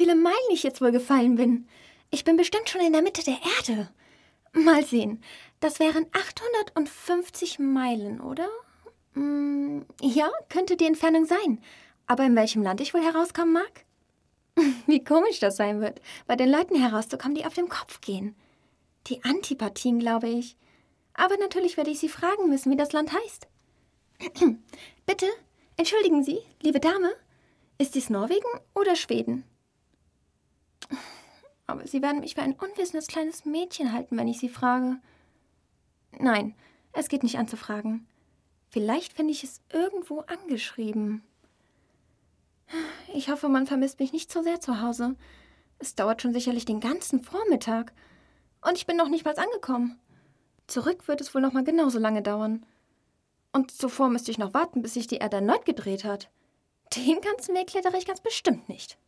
viele Meilen ich jetzt wohl gefallen bin. Ich bin bestimmt schon in der Mitte der Erde. Mal sehen. Das wären 850 Meilen, oder? Hm, ja, könnte die Entfernung sein. Aber in welchem Land ich wohl herauskommen mag? Wie komisch das sein wird, bei den Leuten herauszukommen, die auf dem Kopf gehen. Die Antipathien, glaube ich. Aber natürlich werde ich Sie fragen müssen, wie das Land heißt. Bitte, entschuldigen Sie, liebe Dame, ist dies Norwegen oder Schweden? Aber Sie werden mich für ein unwissendes kleines Mädchen halten, wenn ich Sie frage. Nein, es geht nicht anzufragen. Vielleicht finde ich es irgendwo angeschrieben. Ich hoffe, man vermisst mich nicht so sehr zu Hause. Es dauert schon sicherlich den ganzen Vormittag. Und ich bin noch nicht mal angekommen. Zurück wird es wohl noch mal genauso lange dauern. Und zuvor müsste ich noch warten, bis sich die Erde erneut gedreht hat. Den ganzen Weg klettere ich ganz bestimmt nicht.